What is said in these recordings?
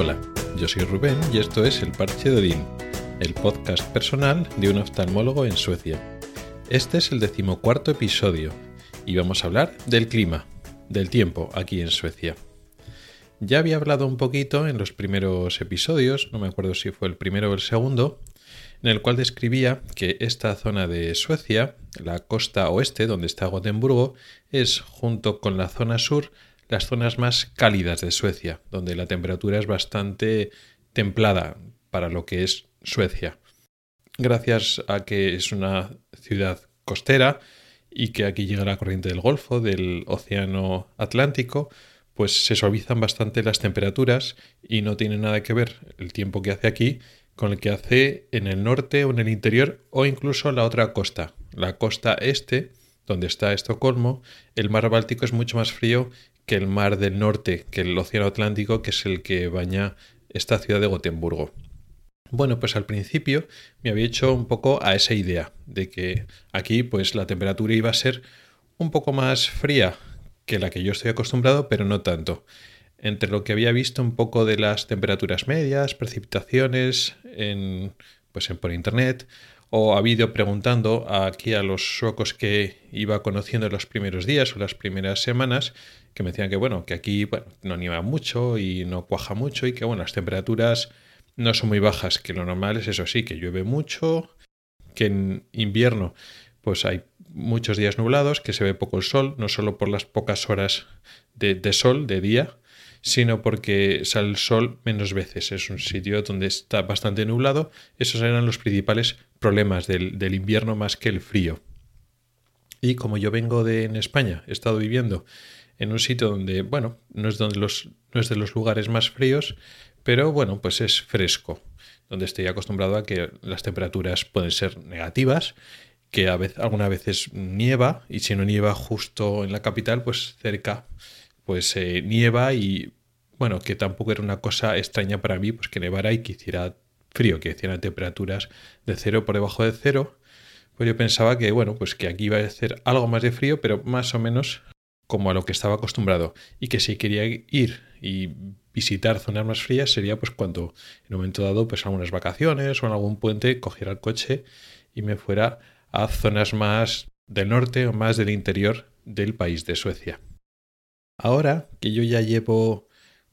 Hola, yo soy Rubén y esto es El Parche de Odín, el podcast personal de un oftalmólogo en Suecia. Este es el decimocuarto episodio y vamos a hablar del clima, del tiempo aquí en Suecia. Ya había hablado un poquito en los primeros episodios, no me acuerdo si fue el primero o el segundo, en el cual describía que esta zona de Suecia, la costa oeste donde está Gotemburgo, es junto con la zona sur las zonas más cálidas de Suecia, donde la temperatura es bastante templada para lo que es Suecia. Gracias a que es una ciudad costera y que aquí llega la corriente del Golfo, del Océano Atlántico, pues se suavizan bastante las temperaturas y no tiene nada que ver el tiempo que hace aquí con el que hace en el norte o en el interior o incluso la otra costa. La costa este, donde está Estocolmo, el mar Báltico es mucho más frío que el mar del norte, que el océano Atlántico, que es el que baña esta ciudad de Gotemburgo. Bueno, pues al principio me había hecho un poco a esa idea de que aquí pues la temperatura iba a ser un poco más fría que la que yo estoy acostumbrado, pero no tanto. Entre lo que había visto un poco de las temperaturas medias, precipitaciones en, pues por internet, o ha habido preguntando aquí a los suecos que iba conociendo en los primeros días o las primeras semanas, que me decían que bueno, que aquí no nieva mucho y no cuaja mucho y que bueno, las temperaturas no son muy bajas, que lo normal es eso sí, que llueve mucho, que en invierno pues hay muchos días nublados, que se ve poco el sol, no solo por las pocas horas de sol, de día, sino porque sale el sol menos veces. Es un sitio donde está bastante nublado. Esos eran los principales problemas del, invierno más que el frío. Y como yo vengo de en España, he estado viviendo en un sitio donde, bueno, no es, donde los, no es de los lugares más fríos, pero bueno, pues es fresco, donde estoy acostumbrado a que las temperaturas pueden ser negativas, que a veces, algunas veces nieva, y si no nieva justo en la capital, pues cerca, pues eh, nieva y bueno, que tampoco era una cosa extraña para mí, pues que nevara y que hiciera frío, que hicieran temperaturas de cero por debajo de cero, pues yo pensaba que, bueno, pues que aquí iba a ser algo más de frío, pero más o menos como a lo que estaba acostumbrado. Y que si quería ir y visitar zonas más frías sería pues cuando en un momento dado, pues algunas vacaciones o en algún puente cogiera el coche y me fuera a zonas más del norte o más del interior del país de Suecia. Ahora que yo ya llevo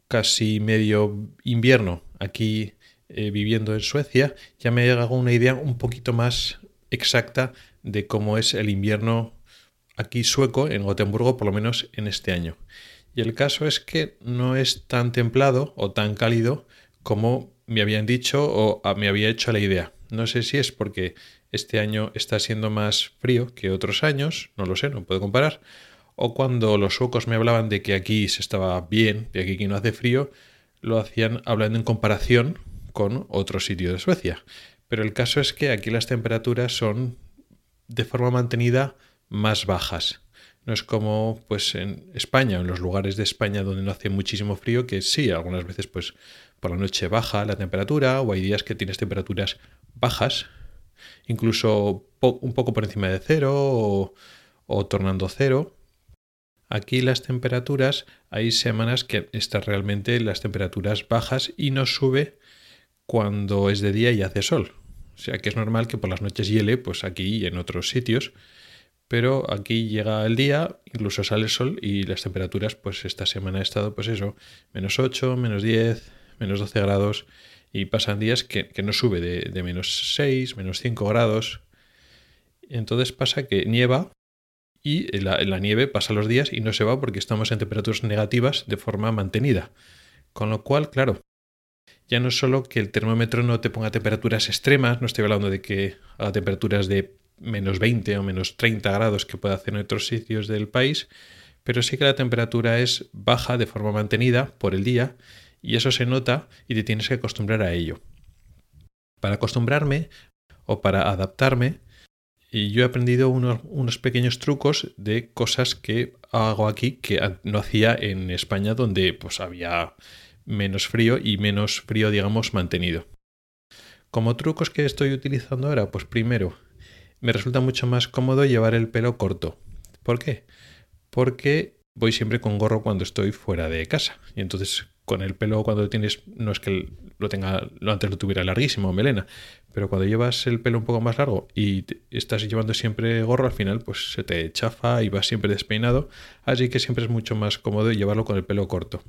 casi medio invierno aquí eh, viviendo en Suecia, ya me hago una idea un poquito más exacta de cómo es el invierno aquí sueco en Gotemburgo, por lo menos en este año. Y el caso es que no es tan templado o tan cálido como me habían dicho o me había hecho la idea. No sé si es porque este año está siendo más frío que otros años, no lo sé, no puedo comparar, o cuando los suecos me hablaban de que aquí se estaba bien, de que aquí no hace frío, lo hacían hablando en comparación con otro sitio de Suecia. Pero el caso es que aquí las temperaturas son de forma mantenida más bajas. No es como pues en España, en los lugares de España donde no hace muchísimo frío, que sí, algunas veces pues por la noche baja la temperatura o hay días que tienes temperaturas bajas, incluso un poco por encima de cero o tornando cero, Aquí las temperaturas, hay semanas que están realmente las temperaturas bajas y no sube cuando es de día y hace sol. O sea que es normal que por las noches hiele, pues aquí y en otros sitios. Pero aquí llega el día, incluso sale el sol y las temperaturas, pues esta semana ha estado, pues eso, menos 8, menos 10, menos 12 grados. Y pasan días que, no sube de, de menos 6, menos 5 grados. Entonces pasa que nieva y la, la, nieve pasa los días y no se va porque estamos en temperaturas negativas de forma mantenida. Con lo cual, claro, ya no es solo que el termómetro no te ponga temperaturas extremas, no estoy hablando de que a temperaturas de menos 20 o menos 30 grados que puede hacer en otros sitios del país, pero sí que la temperatura es baja de forma mantenida por el día y eso se nota y te tienes que acostumbrar a ello. Para acostumbrarme o para adaptarme, y yo he aprendido unos, pequeños trucos de cosas que hago aquí que no hacía en España donde pues había menos frío y menos frío digamos mantenido. Como trucos que estoy utilizando ahora, pues primero, me resulta mucho más cómodo llevar el pelo corto. ¿Por qué? Porque voy siempre con gorro cuando estoy fuera de casa. Y entonces con el pelo cuando tienes, no es que lo tenga, antes lo tuviera larguísimo, melena, pero cuando llevas el pelo un poco más largo y estás llevando siempre gorro, al final pues se te chafa y vas siempre despeinado, así que siempre es mucho más cómodo llevarlo con el pelo corto.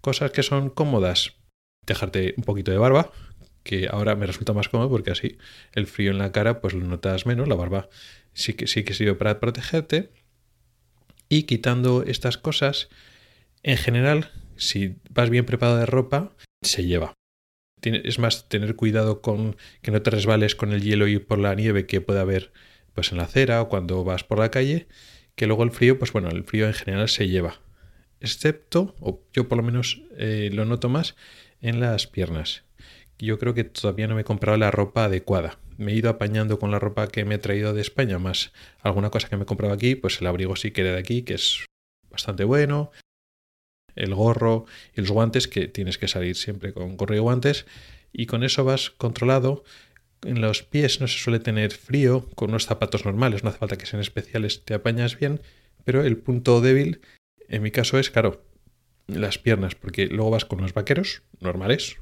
Cosas que son cómodas, dejarte un poquito de barba, que ahora me resulta más cómodo porque así el frío en la cara pues lo notas menos, la barba sí que sí que sirve para protegerte. Y quitando estas cosas, en general si vas bien preparado de ropa, se lleva. Es más, tener cuidado con que no te resbales con el hielo y por la nieve que puede haber pues en la acera o cuando vas por la calle, que luego el frío, pues bueno, el frío en general se lleva. Excepto, o yo por lo menos eh, lo noto más, en las piernas. Yo creo que todavía no me he comprado la ropa adecuada. Me he ido apañando con la ropa que me he traído de España, más alguna cosa que me he comprado aquí, pues el abrigo sí que de aquí, que es bastante bueno el gorro y los guantes, que tienes que salir siempre con gorro y guantes, y con eso vas controlado. En los pies no se suele tener frío, con unos zapatos normales, no hace falta que sean especiales, te apañas bien, pero el punto débil, en mi caso, es, claro, las piernas, porque luego vas con unos vaqueros normales,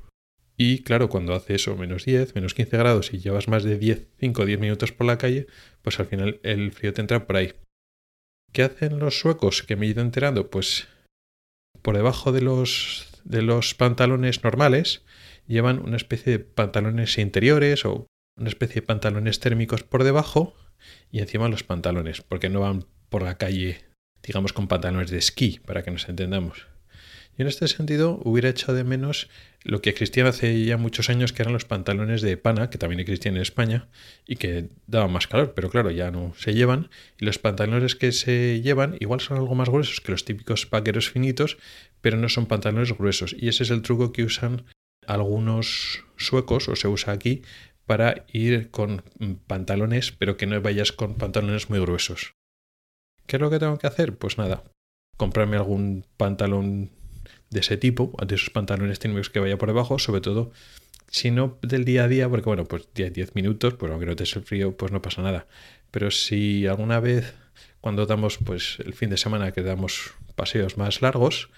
y claro, cuando hace eso, menos 10, menos 15 grados y llevas más de 10, 5 o 10 minutos por la calle, pues al final el frío te entra por ahí. ¿Qué hacen los suecos que me he ido enterando? Pues por debajo de los, de los pantalones normales llevan una especie de pantalones interiores o una especie de pantalones térmicos por debajo y encima los pantalones, porque no van por la calle, digamos, con pantalones de esquí, para que nos entendamos. Y en este sentido hubiera echado de menos lo que existían hace ya muchos años, que eran los pantalones de pana, que también existían en España, y que daban más calor, pero claro, ya no se llevan. Y los pantalones que se llevan igual son algo más gruesos que los típicos vaqueros finitos, pero no son pantalones gruesos. Y ese es el truco que usan algunos suecos, o se usa aquí, para ir con pantalones, pero que no vayas con pantalones muy gruesos. ¿Qué es lo que tengo que hacer? Pues nada, comprarme algún pantalón de ese tipo, de esos pantalones térmicos que vaya por debajo, sobre todo si no del día a día, porque bueno, pues 10, minutos, pues aunque no te el frío, pues no pasa nada. Pero si alguna vez cuando damos pues el fin de semana que damos paseos más largos,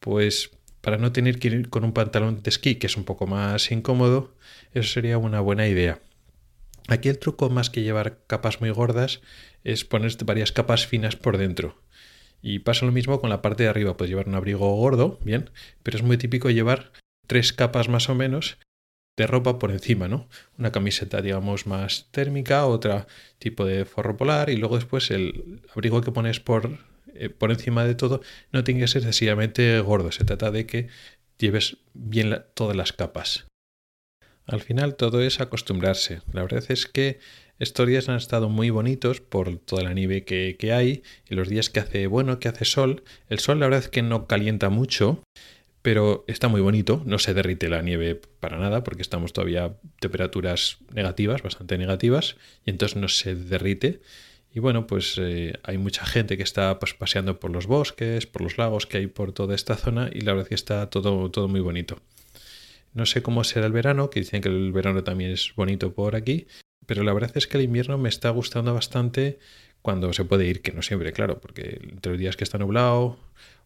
pues para no tener que ir con un pantalón de esquí que es un poco más incómodo, eso sería una buena idea. Aquí el truco más que llevar capas muy gordas es poner varias capas finas por dentro. Y pasa lo mismo con la parte de arriba. Puedes llevar un abrigo gordo, bien, pero es muy típico llevar tres capas más o menos de ropa por encima, ¿no? Una camiseta, digamos, más térmica, otra tipo de forro polar y luego después el abrigo que pones por, eh, por encima de todo no tiene que ser excesivamente gordo. Se trata de que lleves bien todas las capas. Al final todo es acostumbrarse. La verdad es que estos días han estado muy bonitos por toda la nieve que, que, hay y los días que hace bueno, que hace sol. El sol la verdad es que no calienta mucho, pero está muy bonito. No se derrite la nieve para nada porque estamos todavía a temperaturas negativas, bastante negativas, y entonces no se derrite. Y bueno, pues eh, hay mucha gente que está pues, paseando por los bosques, por los lagos que hay por toda esta zona y la verdad es que está todo, todo muy bonito. No sé cómo será el verano, que dicen que el verano también es bonito por aquí, pero la verdad es que el invierno me está gustando bastante cuando se puede ir, que no siempre, claro, porque entre los días que está nublado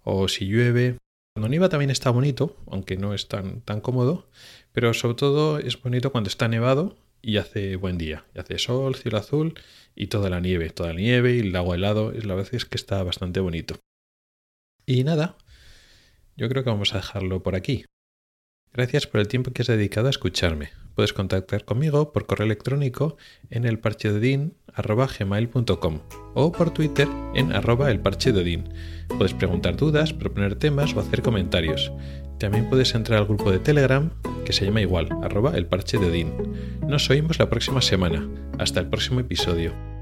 o si llueve. Cuando nieva también está bonito, aunque no es tan, tan cómodo, pero sobre todo es bonito cuando está nevado y hace buen día. Y hace sol, cielo azul y toda la nieve, toda la nieve y el lago helado. La verdad es que está bastante bonito. Y nada, yo creo que vamos a dejarlo por aquí. Gracias por el tiempo que has dedicado a escucharme. Puedes contactar conmigo por correo electrónico en elparchedodin.com o por Twitter en arroba elparchedodin. Puedes preguntar dudas, proponer temas o hacer comentarios. También puedes entrar al grupo de Telegram que se llama igual, arroba elparchedodin. Nos oímos la próxima semana. Hasta el próximo episodio.